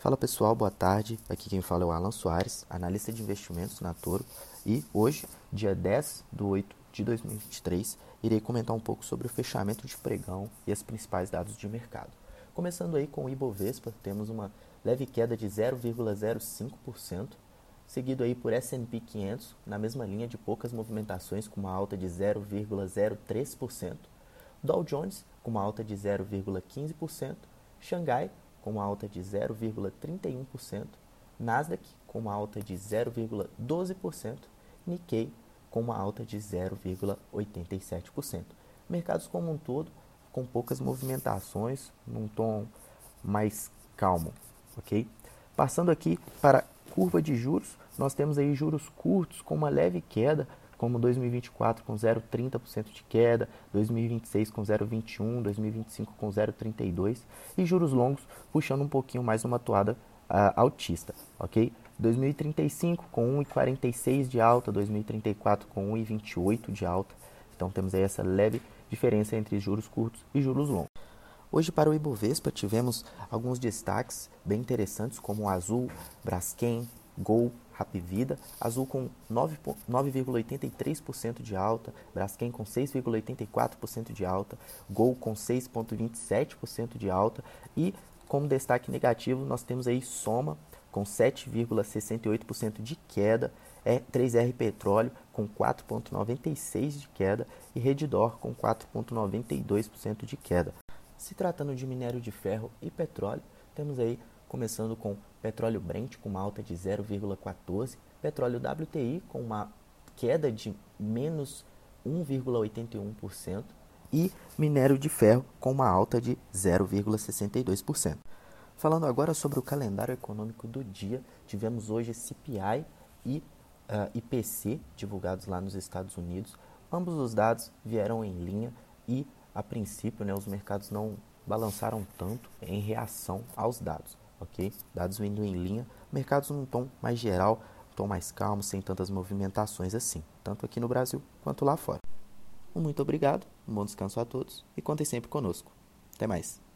Fala pessoal, boa tarde. Aqui quem fala é o Alan Soares, analista de investimentos na Toro. E hoje, dia 10 de 8 de 2023, irei comentar um pouco sobre o fechamento de pregão e os principais dados de mercado. Começando aí com o Ibovespa, temos uma leve queda de 0,05%, seguido aí por S&P 500, na mesma linha de poucas movimentações, com uma alta de 0,03%. Dow Jones, com uma alta de 0,15%. Xangai, com uma alta de 0,31%, Nasdaq com uma alta de 0,12%, Nikkei com uma alta de 0,87%. Mercados como um todo com poucas movimentações, num tom mais calmo, ok? Passando aqui para curva de juros, nós temos aí juros curtos com uma leve queda, como 2024 com 0,30% de queda, 2026 com 0,21%, 2025 com 0,32% e juros longos puxando um pouquinho mais uma toada uh, altista, ok? 2035 com 1,46 de alta, 2034 com 1,28 de alta. Então temos aí essa leve diferença entre juros curtos e juros longos. Hoje para o Ibovespa tivemos alguns destaques bem interessantes como o Azul, Braskem, Gol, Rapvida, Azul com 9,83% de alta, Braskem com 6,84% de alta, Gol com 6,27% de alta e como destaque negativo nós temos aí Soma com 7,68% de queda, é 3R Petróleo com 4,96% de queda e Redditor com 4,92% de queda. Se tratando de minério de ferro e petróleo, temos aí começando com petróleo Brent com uma alta de 0,14, petróleo WTI com uma queda de menos 1,81% e minério de ferro com uma alta de 0,62%. Falando agora sobre o calendário econômico do dia, tivemos hoje CPI e uh, ah, IPC divulgados lá nos Estados Unidos. Ambos os dados vieram em linha e, a princípio, né, os mercados não balançaram tanto em reação aos dados ok? Dados vindo em linha, mercados num tom mais geral, tom mais calmo, sem tantas movimentações assim, tanto aqui no Brasil quanto lá fora. Um muito obrigado, um bom descanso a todos e contem sempre conosco. Até mais.